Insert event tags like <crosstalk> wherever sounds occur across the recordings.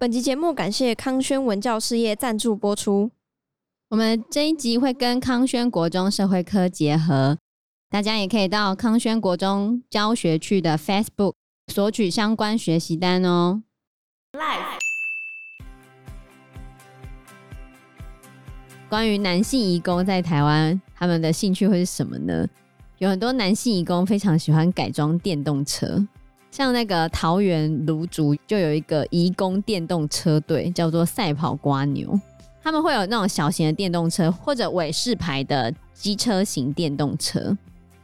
本集节目感谢康轩文教事业赞助播出。我们这一集会跟康轩国中社会科结合，大家也可以到康轩国中教学区的 Facebook 索取相关学习单哦。Live 关于男性移工在台湾，他们的兴趣会是什么呢？有很多男性移工非常喜欢改装电动车。像那个桃园芦竹就有一个移工电动车队，叫做赛跑瓜牛。他们会有那种小型的电动车，或者伟士牌的机车型电动车。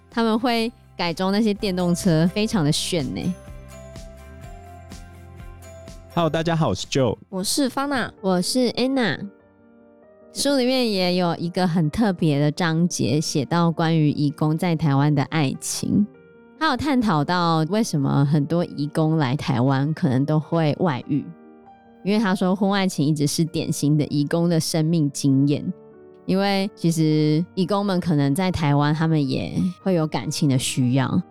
他们会改装那些电动车，非常的炫呢。Hello，大家好，我是 Joe，我是 Fana，我是 Anna。书里面也有一个很特别的章节，写到关于义工在台湾的爱情。他有探讨到为什么很多移工来台湾可能都会外遇，因为他说婚外情一直是典型的移工的生命经验。因为其实移工们可能在台湾，他们也会有感情的需要。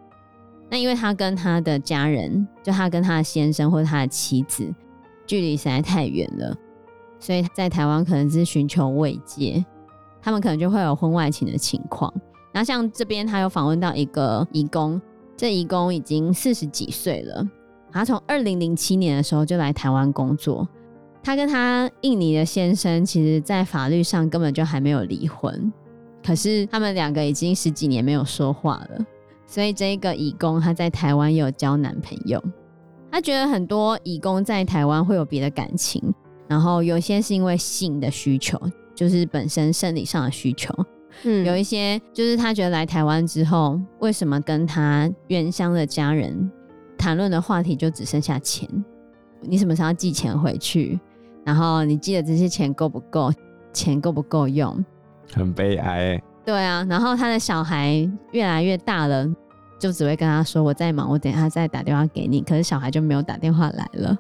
那因为他跟他的家人，就他跟他的先生或者他的妻子，距离实在太远了，所以在台湾可能是寻求慰藉，他们可能就会有婚外情的情况。然后像这边他有访问到一个移工。这义工已经四十几岁了，他从二零零七年的时候就来台湾工作。他跟他印尼的先生，其实在法律上根本就还没有离婚，可是他们两个已经十几年没有说话了。所以这一个义工他在台湾有交男朋友。他觉得很多义工在台湾会有别的感情，然后有些是因为性的需求，就是本身生理上的需求。嗯，有一些就是他觉得来台湾之后，为什么跟他原乡的家人谈论的话题就只剩下钱？你什么时候要寄钱回去？然后你寄的这些钱够不够？钱够不够用？很悲哀。对啊，然后他的小孩越来越大了，就只会跟他说：“我在忙，我等一下再打电话给你。”可是小孩就没有打电话来了。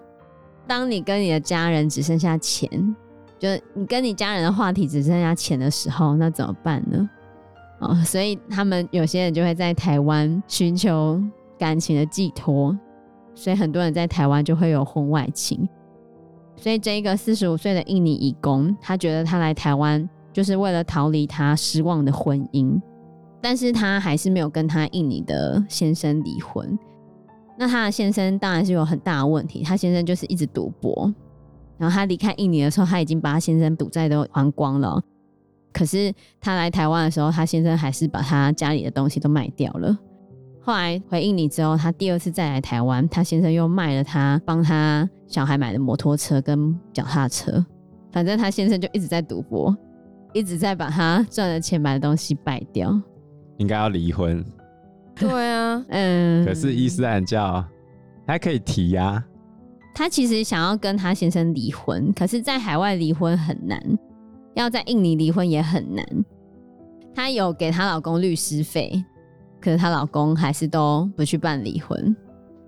当你跟你的家人只剩下钱。就你跟你家人的话题只剩下钱的时候，那怎么办呢？哦，所以他们有些人就会在台湾寻求感情的寄托，所以很多人在台湾就会有婚外情。所以这一个四十五岁的印尼义工，他觉得他来台湾就是为了逃离他失望的婚姻，但是他还是没有跟他印尼的先生离婚。那他的先生当然是有很大的问题，他先生就是一直赌博。然后他离开印尼的时候，他已经把他先生赌债都还光了。可是他来台湾的时候，他先生还是把他家里的东西都卖掉了。后来回印尼之后，他第二次再来台湾，他先生又卖了他帮他小孩买的摩托车跟脚踏车。反正他先生就一直在赌博，一直在把他赚的钱买的东西败掉。应该要离婚。对啊，<laughs> 嗯。可是伊斯兰教还可以提呀、啊。他其实想要跟她先生离婚，可是，在海外离婚很难，要在印尼离婚也很难。她有给她老公律师费，可是她老公还是都不去办离婚，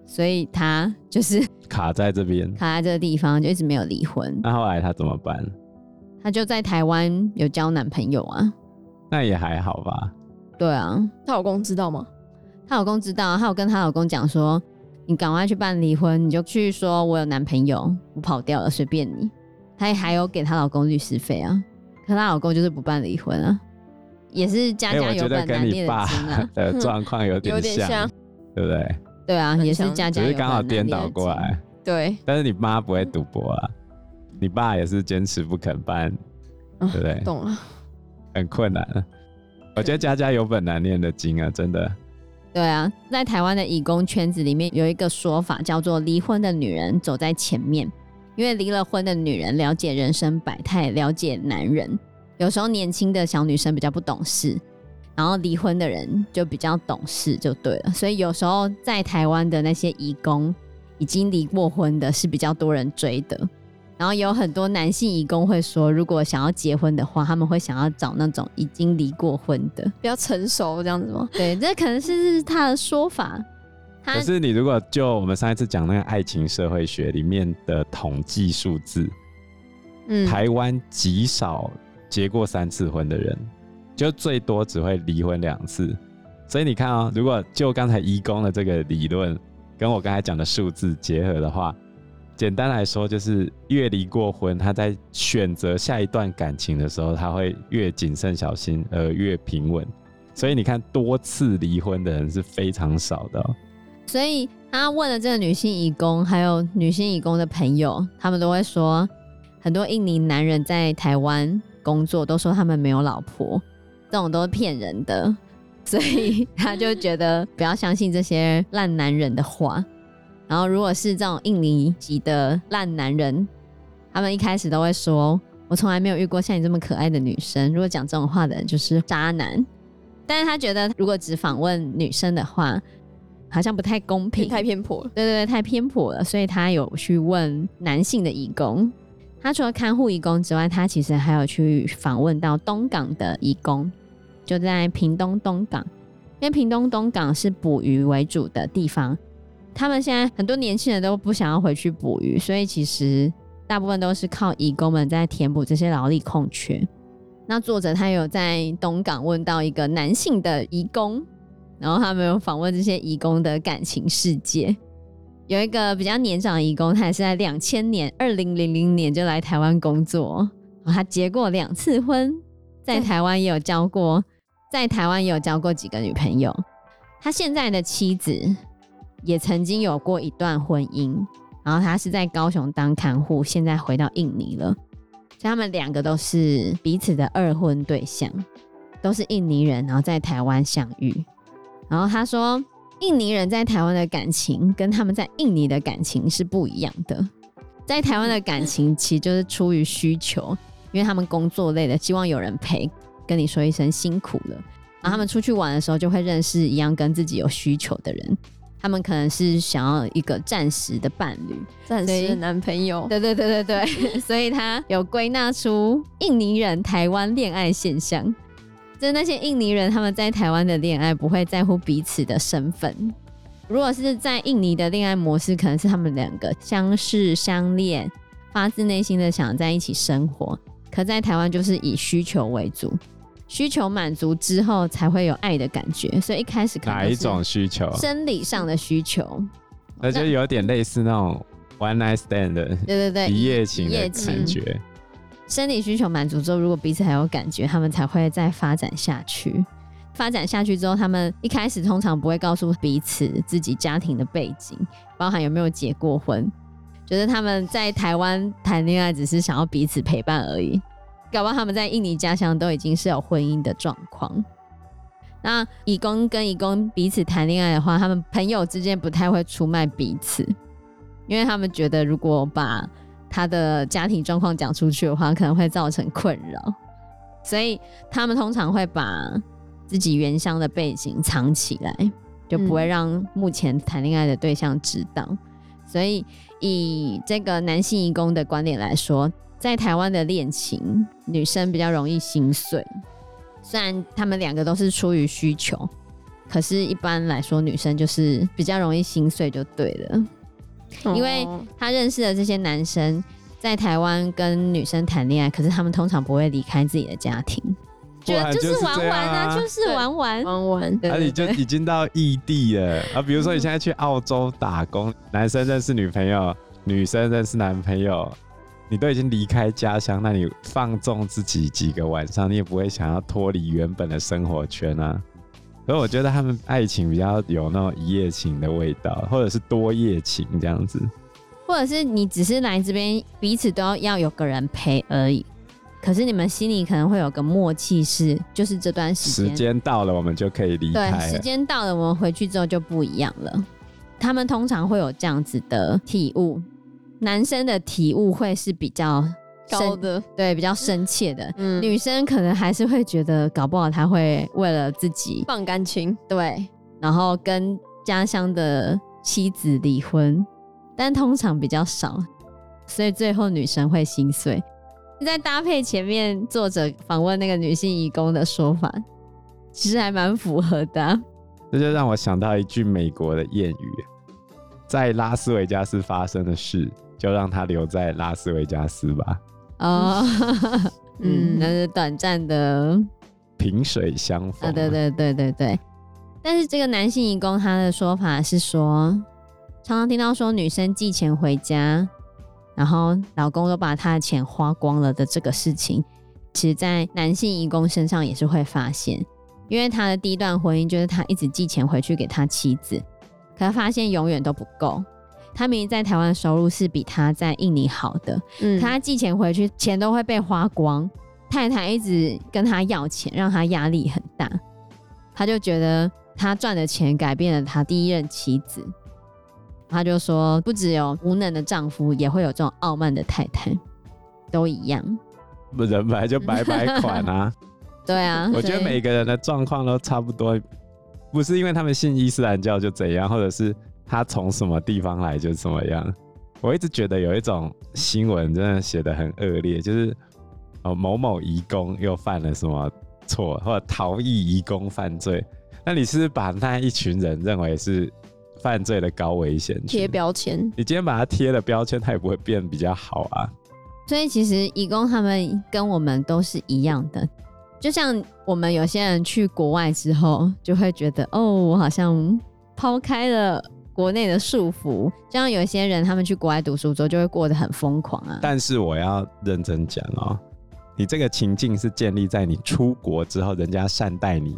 所以她就是卡在这边，卡在这个地方就一直没有离婚。那后来她怎么办？她就在台湾有交男朋友啊，那也还好吧。对啊，她老公知道吗？她老公知道，她有跟她老公讲说。你赶快去办离婚，你就去说我有男朋友，我跑掉了，随便你。她还有给她老公律师费啊，可她老公就是不办离婚啊，也是家家有本难念的经啊。<laughs> 的 <laughs> 状况有点像，对不对？对啊，也是家家有本难念的经。只是刚好颠倒过来。对。<laughs> 但是你妈不会赌博啊，你爸也是坚持不肯办，对不对？哦，懂了。很困难。我觉得家家有本难念的经啊，真的。对啊，在台湾的义工圈子里面有一个说法叫做“离婚的女人走在前面”，因为离了婚的女人了解人生百态，了解男人。有时候年轻的小女生比较不懂事，然后离婚的人就比较懂事，就对了。所以有时候在台湾的那些义工已经离过婚的，是比较多人追的。然后有很多男性义工会说，如果想要结婚的话，他们会想要找那种已经离过婚的，比较成熟这样子吗？对，这可能是他的说法。可是你如果就我们上一次讲那个爱情社会学里面的统计数字，嗯，台湾极少结过三次婚的人，就最多只会离婚两次。所以你看啊、喔，如果就刚才移工的这个理论跟我刚才讲的数字结合的话。简单来说，就是越离过婚，他在选择下一段感情的时候，他会越谨慎小心，而越平稳。所以你看，多次离婚的人是非常少的。所以他问了这个女性义工，还有女性义工的朋友，他们都会说，很多印尼男人在台湾工作，都说他们没有老婆，这种都是骗人的。所以他就觉得不要相信这些烂男人的话。然后如果是这种印尼籍的烂男人，他们一开始都会说：“我从来没有遇过像你这么可爱的女生。”如果讲这种话的人就是渣男。但是他觉得如果只访问女生的话，好像不太公平，太偏颇了。对对对，太偏颇了。所以他有去问男性的义工。他除了看护义工之外，他其实还有去访问到东港的义工。就在屏东东港，因为屏东东港是捕鱼为主的地方，他们现在很多年轻人都不想要回去捕鱼，所以其实大部分都是靠移工们在填补这些劳力空缺。那作者他有在东港问到一个男性的移工，然后他们有访问这些移工的感情世界。有一个比较年长的移工，他也是在两千年二零零零年就来台湾工作，他结过两次婚，在台湾也有交过。在台湾也有交过几个女朋友，他现在的妻子也曾经有过一段婚姻，然后他是在高雄当看护，现在回到印尼了。所以他们两个都是彼此的二婚对象，都是印尼人，然后在台湾相遇。然后他说，印尼人在台湾的感情跟他们在印尼的感情是不一样的。在台湾的感情其实就是出于需求，因为他们工作累了，希望有人陪。跟你说一声辛苦了，然后他们出去玩的时候就会认识一样跟自己有需求的人，他们可能是想要一个暂时的伴侣，暂时的男朋友。对对对对对，<laughs> 所以他有归纳出印尼人台湾恋爱现象，就是那些印尼人他们在台湾的恋爱不会在乎彼此的身份，如果是在印尼的恋爱模式，可能是他们两个相识相恋，发自内心的想在一起生活，可在台湾就是以需求为主。需求满足之后，才会有爱的感觉。所以一开始哪一种需求？生理上的需求，那就有点类似那种 one night stand 的，对对对，一夜情的感觉。生理需求满足之后，如果彼此还有感觉，他们才会再发展下去。发展下去之后，他们一开始通常不会告诉彼此自己家庭的背景，包含有没有结过婚，觉得他们在台湾谈恋爱只是想要彼此陪伴而已。搞不好他们在印尼家乡都已经是有婚姻的状况。那移工跟移工彼此谈恋爱的话，他们朋友之间不太会出卖彼此，因为他们觉得如果把他的家庭状况讲出去的话，可能会造成困扰，所以他们通常会把自己原乡的背景藏起来，就不会让目前谈恋爱的对象知道。嗯。所以以这个男性义工的观点来说。在台湾的恋情，女生比较容易心碎。虽然他们两个都是出于需求，可是一般来说，女生就是比较容易心碎就对了。哦、因为他认识的这些男生在台湾跟女生谈恋爱，可是他们通常不会离开自己的家庭，觉得就是玩玩啊，就是玩玩玩玩。啊你就已经到异地了啊，比如说你现在去澳洲打工，男生认识女朋友，女生认识男朋友。你都已经离开家乡，那你放纵自己几个晚上，你也不会想要脱离原本的生活圈啊。所以我觉得他们爱情比较有那种一夜情的味道，或者是多夜情这样子，或者是你只是来这边彼此都要要有个人陪而已。可是你们心里可能会有个默契，是就是这段时间时间到了，我们就可以离开。对，时间到了，我们回去之后就不一样了。他们通常会有这样子的体悟。男生的体悟会是比较高的，对，比较深切的。嗯，女生可能还是会觉得，搞不好他会为了自己放感情，对，然后跟家乡的妻子离婚，但通常比较少，所以最后女生会心碎。你再搭配前面作者访问那个女性义工的说法，其实还蛮符合的啊。这就让我想到一句美国的谚语：在拉斯维加斯发生的事。就让他留在拉斯维加斯吧。哦，<laughs> 嗯，那是短暂的萍水相逢。啊，对对对对对。但是这个男性移工他的说法是说，常常听到说女生寄钱回家，然后老公都把他的钱花光了的这个事情，其实在男性移工身上也是会发现，因为他的第一段婚姻就是他一直寄钱回去给他妻子，可他发现永远都不够。他明明在台湾的收入是比他在印尼好的，嗯，可他寄钱回去，钱都会被花光。太太一直跟他要钱，让他压力很大。他就觉得他赚的钱改变了他第一任妻子。他就说，不只有无能的丈夫，也会有这种傲慢的太太，都一样。不，人本来就白白款啊。<laughs> 对啊，我觉得每个人的状况都差不多，不是因为他们信伊斯兰教就怎样，或者是他从什么地方来就怎么样。我一直觉得有一种新闻真的写的很恶劣，就是哦某某移工又犯了什么错，或者逃逸移工犯罪，那你是把那一群人认为是？犯罪的高危险，贴标签。你今天把它贴了标签，它也不会变比较好啊。所以其实移工他们跟我们都是一样的，就像我们有些人去国外之后，就会觉得哦，我好像抛开了国内的束缚。像有些人他们去国外读书之后，就会过得很疯狂啊。但是我要认真讲哦，你这个情境是建立在你出国之后，人家善待你，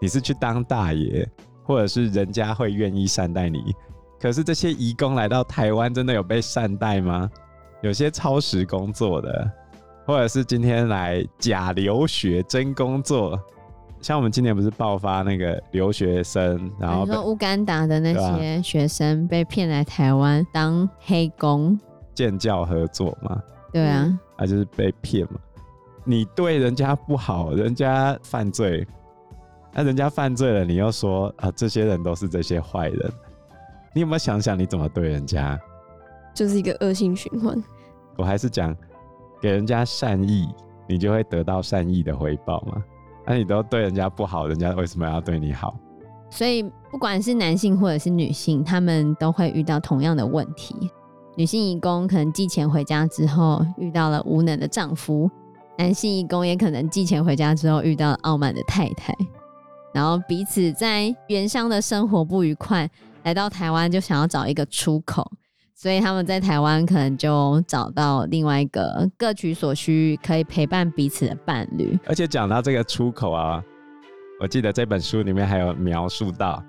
你是去当大爷。或者是人家会愿意善待你，可是这些移工来到台湾，真的有被善待吗？有些超时工作的，或者是今天来假留学真工作，像我们今年不是爆发那个留学生，然后说乌干达的那些学生被骗来台湾当黑工，建教合作嘛？对啊，啊就是被骗嘛。你对人家不好，人家犯罪。那人家犯罪了，你又说啊，这些人都是这些坏人，你有没有想想你怎么对人家？就是一个恶性循环。我还是讲，给人家善意，你就会得到善意的回报嘛。那你都对人家不好，人家为什么要对你好？所以不管是男性或者是女性，他们都会遇到同样的问题。女性义工可能寄钱回家之后遇到了无能的丈夫，男性义工也可能寄钱回家之后遇到了傲慢的太太。然后彼此在原乡的生活不愉快，来到台湾就想要找一个出口，所以他们在台湾可能就找到另外一个各取所需，可以陪伴彼此的伴侣。而且讲到这个出口啊，我记得这本书里面还有描述到，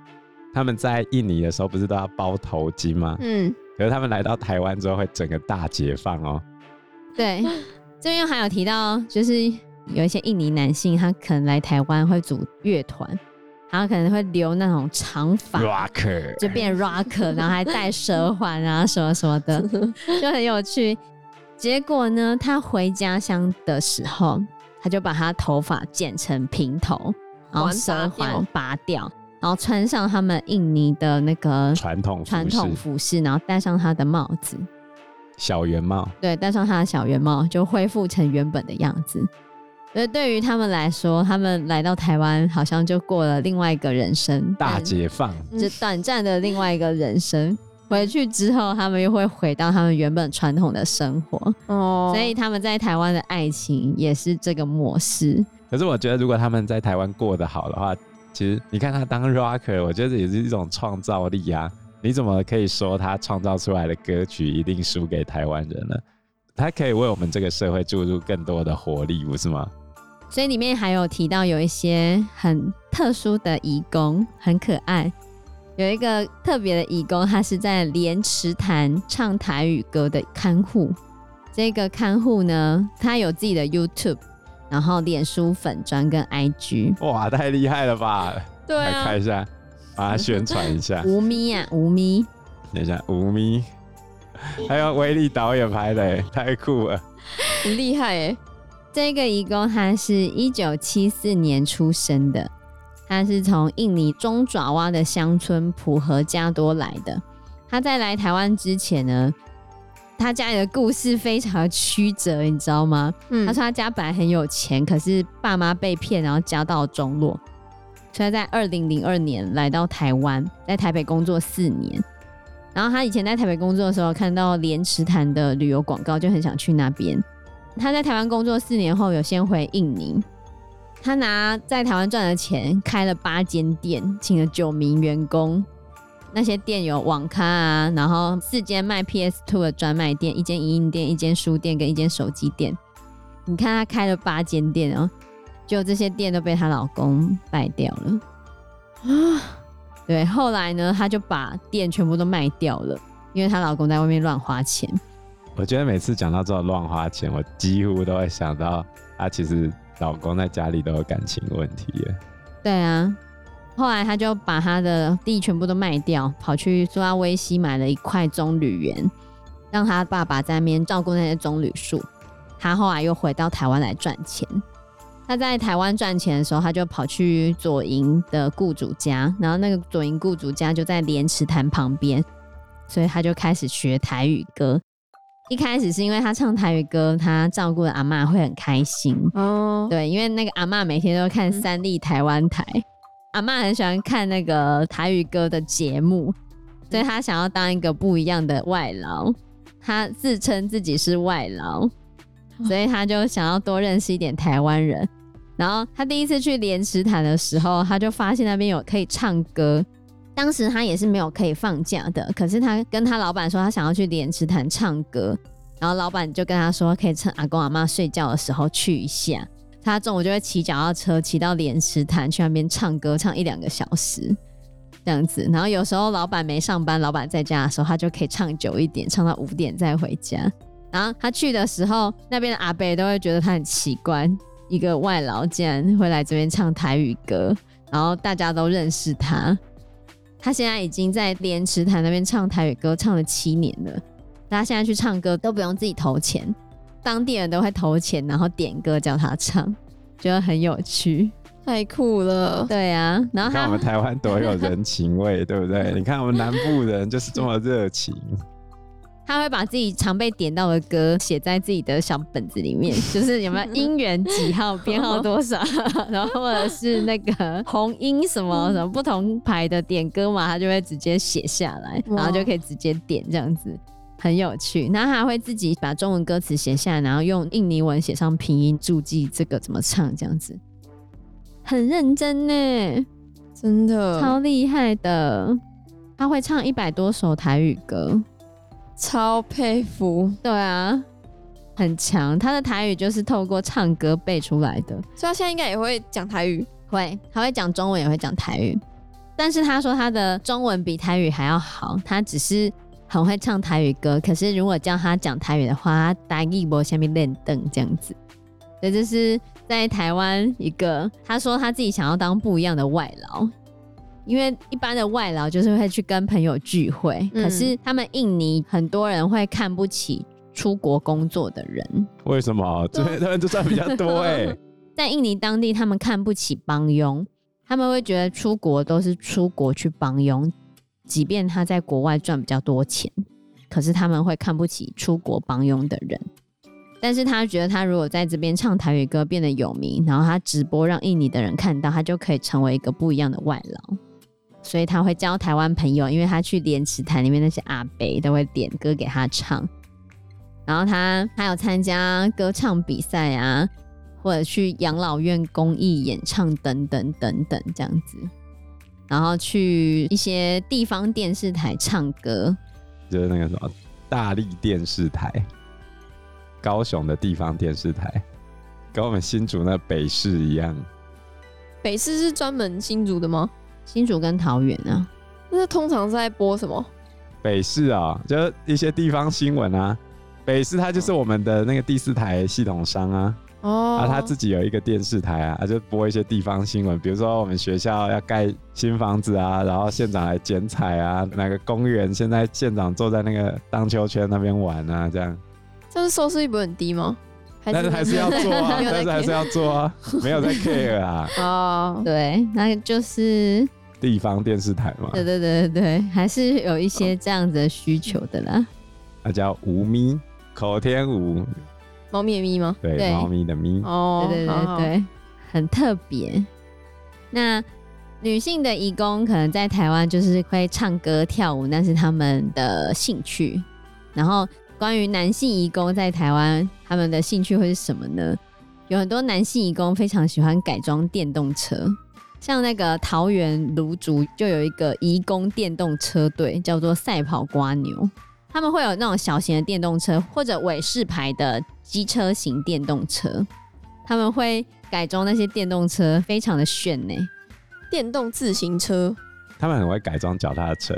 他们在印尼的时候不是都要包头巾吗？嗯。可是他们来到台湾之后会整个大解放哦。对，这边还有提到就是。有一些印尼男性，他可能来台湾会组乐团，然后可能会留那种长发，rocker。就变 rocker，然后还戴蛇环啊什么什么的，<laughs> 就很有趣。结果呢，他回家乡的时候，他就把他头发剪成平头，然后舌环拔掉，然后穿上他们印尼的那个传统传统服饰，然后戴上他的帽子，小圆帽，对，戴上他的小圆帽，就恢复成原本的样子。所以对于他们来说，他们来到台湾，好像就过了另外一个人生，大解放，就短暂的另外一个人生。回去之后，他们又会回到他们原本传统的生活。哦，所以他们在台湾的爱情也是这个模式。可是我觉得，如果他们在台湾过得好的话，其实你看他当 rocker，我觉得也是一种创造力啊。你怎么可以说他创造出来的歌曲一定输给台湾人呢？他可以为我们这个社会注入更多的活力，不是吗？所以里面还有提到有一些很特殊的义工，很可爱。有一个特别的义工，他是在莲池潭唱台语歌的看护。这个看护呢，他有自己的 YouTube，然后脸书粉专跟 IG。哇，太厉害了吧！对啊，来看一下，把它宣传一下。吴咪啊，吴咪。等一下，吴咪，还有威力导演拍的，太酷了，很厉害哎。这个移工他是一九七四年出生的，他是从印尼中爪哇的乡村普和加多来的。他在来台湾之前呢，他家里的故事非常的曲折，你知道吗？嗯，他说他家本来很有钱，可是爸妈被骗，然后家道中落，所以在二零零二年来到台湾，在台北工作四年。然后他以前在台北工作的时候，看到莲池潭的旅游广告，就很想去那边。他在台湾工作四年后，有先回印尼。他拿在台湾赚的钱开了八间店，请了九名员工。那些店有网咖啊，然后四间卖 PS Two 的专卖店，一间影音店，一间书店跟一间手机店。你看她开了八间店哦，就这些店都被她老公败掉了啊。对，后来呢，她就把店全部都卖掉了，因为她老公在外面乱花钱。我觉得每次讲到这种乱花钱，我几乎都会想到她其实老公在家里都有感情问题耶。对啊。后来他就把他的地全部都卖掉，跑去苏拉威西买了一块棕榈园，让他爸爸在那边照顾那些棕榈树。他后来又回到台湾来赚钱。他在台湾赚钱的时候，他就跑去左营的雇主家，然后那个左营雇主家就在莲池潭旁边，所以他就开始学台语歌。一开始是因为他唱台语歌，他照顾的阿嬷会很开心哦。对，因为那个阿嬷每天都看三立台湾台。嗯阿妈很喜欢看那个台语歌的节目，所以他想要当一个不一样的外劳。他自称自己是外劳，所以他就想要多认识一点台湾人。然后他第一次去莲池潭的时候，他就发现那边有可以唱歌。当时他也是没有可以放假的，可是他跟他老板说他想要去莲池潭唱歌，然后老板就跟他说可以趁阿公阿妈睡觉的时候去一下。他中午就会骑脚踏车骑到莲池潭去那边唱歌，唱一两个小时这样子。然后有时候老板没上班，老板在家的时候，他就可以唱久一点，唱到五点再回家。然后他去的时候，那边的阿伯都会觉得他很奇怪，一个外劳竟然会来这边唱台语歌。然后大家都认识他。他现在已经在莲池潭那边唱台语歌唱了七年了。大家现在去唱歌都不用自己投钱。当地人都会投钱，然后点歌叫他唱，觉得很有趣，太酷了。对啊，然后他看我们台湾多有人情味，对不对？<laughs> 你看我们南部人就是这么热情。他会把自己常被点到的歌写在自己的小本子里面，<laughs> 就是有没有音源几号、编号多少，<laughs> 然后或者是那个红音什么什么不同牌的点歌嘛，他就会直接写下来，然后就可以直接点这样子。很有趣，然后还会自己把中文歌词写下来，然后用印尼文写上拼音注记这个怎么唱，这样子。很认真呢，真的。超厉害的。他会唱一百多首台语歌，超佩服。对啊，很强。他的台语就是透过唱歌背出来的，所以他现在应该也会讲台语，会，他会讲中文，也会讲台语。但是他说他的中文比台语还要好，他只是。很会唱台语歌，可是如果叫他讲台语的话，他台语不下面练凳这样子。所以这是在台湾一个，他说他自己想要当不一样的外劳，因为一般的外劳就是会去跟朋友聚会，嗯、可是他们印尼很多人会看不起出国工作的人。为什么？这边人就赚比较多 <laughs> 哎。在印尼当地，他们看不起帮佣，他们会觉得出国都是出国去帮佣。即便他在国外赚比较多钱，可是他们会看不起出国帮佣的人。但是他觉得他如果在这边唱台语歌变得有名，然后他直播让印尼的人看到，他就可以成为一个不一样的外劳。所以他会交台湾朋友，因为他去莲池潭里面那些阿伯都会点歌给他唱。然后他还有参加歌唱比赛啊，或者去养老院公益演唱等等等等这样子。然后去一些地方电视台唱歌，就是那个什么大力电视台，高雄的地方电视台，跟我们新竹那北市一样。北市是专门新竹的吗？新竹跟桃园啊？那通常是在播什么？北市啊，就是一些地方新闻啊。北市它就是我们的那个第四台系统商啊。哦，啊，他自己有一个电视台啊，啊就播一些地方新闻，比如说我们学校要盖新房子啊，然后县长来剪彩啊，哪个公园现在县长坐在那个荡秋千那边玩啊，这样。这是收视率不很低吗？但是还是要做啊，但是还是要做啊，<laughs> 没有在 care 啊。哦，对，那就是地方电视台嘛。对对对对对，还是有一些这样子的需求的啦。那叫吴咪，口天吴。猫咪的咪吗？对，猫咪的咪。哦，对对对对，很特别。那女性的义工可能在台湾就是会唱歌跳舞，那是他们的兴趣。然后关于男性义工在台湾，他们的兴趣会是什么呢？有很多男性移工非常喜欢改装电动车，像那个桃园芦竹就有一个移工电动车队，叫做赛跑瓜牛。他们会有那种小型的电动车，或者伟士牌的机车型电动车。他们会改装那些电动车，非常的炫呢。电动自行车，他们很会改装脚踏车。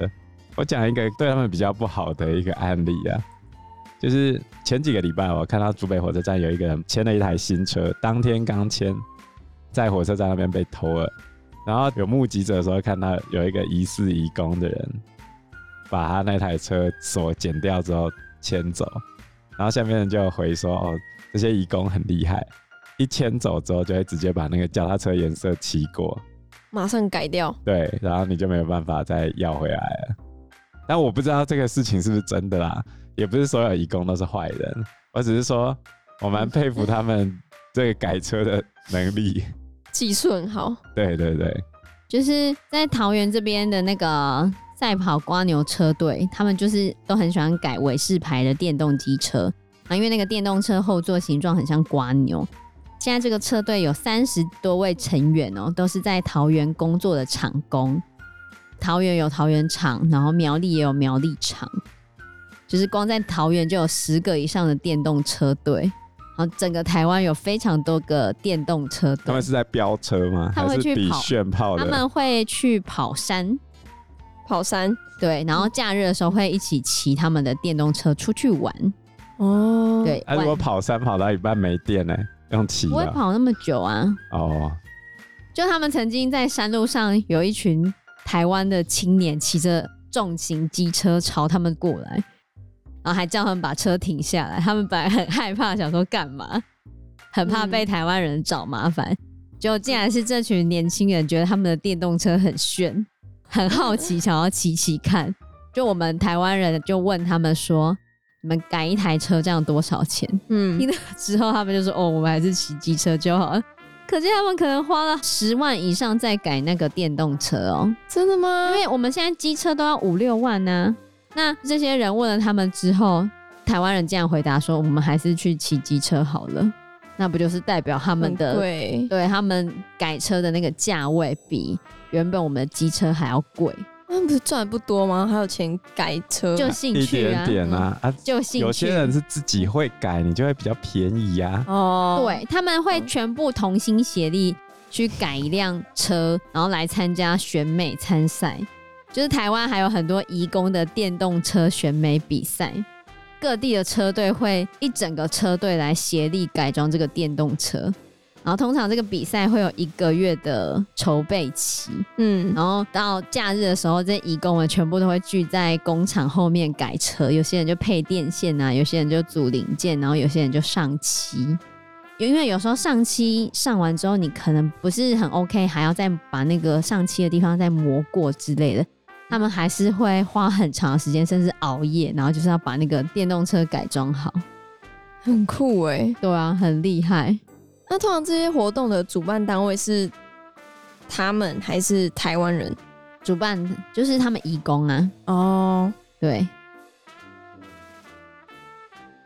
我讲一个对他们比较不好的一个案例啊，就是前几个礼拜我看到竹北火车站有一个人签了一台新车，当天刚签，在火车站那边被偷了。然后有目击者说看到有一个疑似移工的人，把他那台车锁剪掉之后牵走，然后下面人就回说：“哦，这些移工很厉害，一牵走之后就会直接把那个脚踏车颜色漆过，马上改掉。对，然后你就没有办法再要回来了。但我不知道这个事情是不是真的啦，也不是所有义工都是坏人，<laughs> 我只是说我蛮佩服他们这个改车的能力。”技术很好，对对对，就是在桃园这边的那个赛跑瓜牛车队，他们就是都很喜欢改尾式牌的电动机车啊，因为那个电动车后座形状很像瓜牛。现在这个车队有三十多位成员哦，都是在桃园工作的厂工。桃园有桃园厂，然后苗栗也有苗栗厂，就是光在桃园就有十个以上的电动车队。然后整个台湾有非常多个电动车队，他们是在飙车吗？他们会去比炫炮，他们会去跑山，跑山，对。然后假日的时候会一起骑他们的电动车出去玩。哦，对。那、啊、如果跑山跑到一半没电呢？用骑？不会跑那么久啊。哦。就他们曾经在山路上有一群台湾的青年骑着重型机车朝他们过来。然后还叫他们把车停下来，他们本来很害怕，想说干嘛，很怕被台湾人找麻烦。嗯、结果竟然是这群年轻人觉得他们的电动车很炫，很好奇，想要骑骑看。就我们台湾人就问他们说：“你们改一台车这样多少钱？”嗯，听了之后他们就说：“哦，我们还是骑机车就好了。”可见他们可能花了十万以上在改那个电动车哦。真的吗？因为我们现在机车都要五六万呢、啊。那这些人问了他们之后，台湾人竟然回答说：“我们还是去骑机车好了。”那不就是代表他们的对对他们改车的那个价位比原本我们的机车还要贵？他们不是赚的不多吗？还有钱改车，就兴趣啊，一点点啊，嗯、啊就兴趣。有些人是自己会改，你就会比较便宜呀、啊。哦，对，他们会全部同心协力去改一辆车，然后来参加选美参赛。就是台湾还有很多移工的电动车选美比赛，各地的车队会一整个车队来协力改装这个电动车，然后通常这个比赛会有一个月的筹备期，嗯，然后到假日的时候，这些移工们全部都会聚在工厂后面改车，有些人就配电线啊，有些人就组零件，然后有些人就上漆，因为有时候上漆上完之后，你可能不是很 OK，还要再把那个上漆的地方再磨过之类的。他们还是会花很长时间，甚至熬夜，然后就是要把那个电动车改装好，很酷哎、欸，对啊，很厉害。那通常这些活动的主办单位是他们还是台湾人？主办就是他们义工啊。哦，对。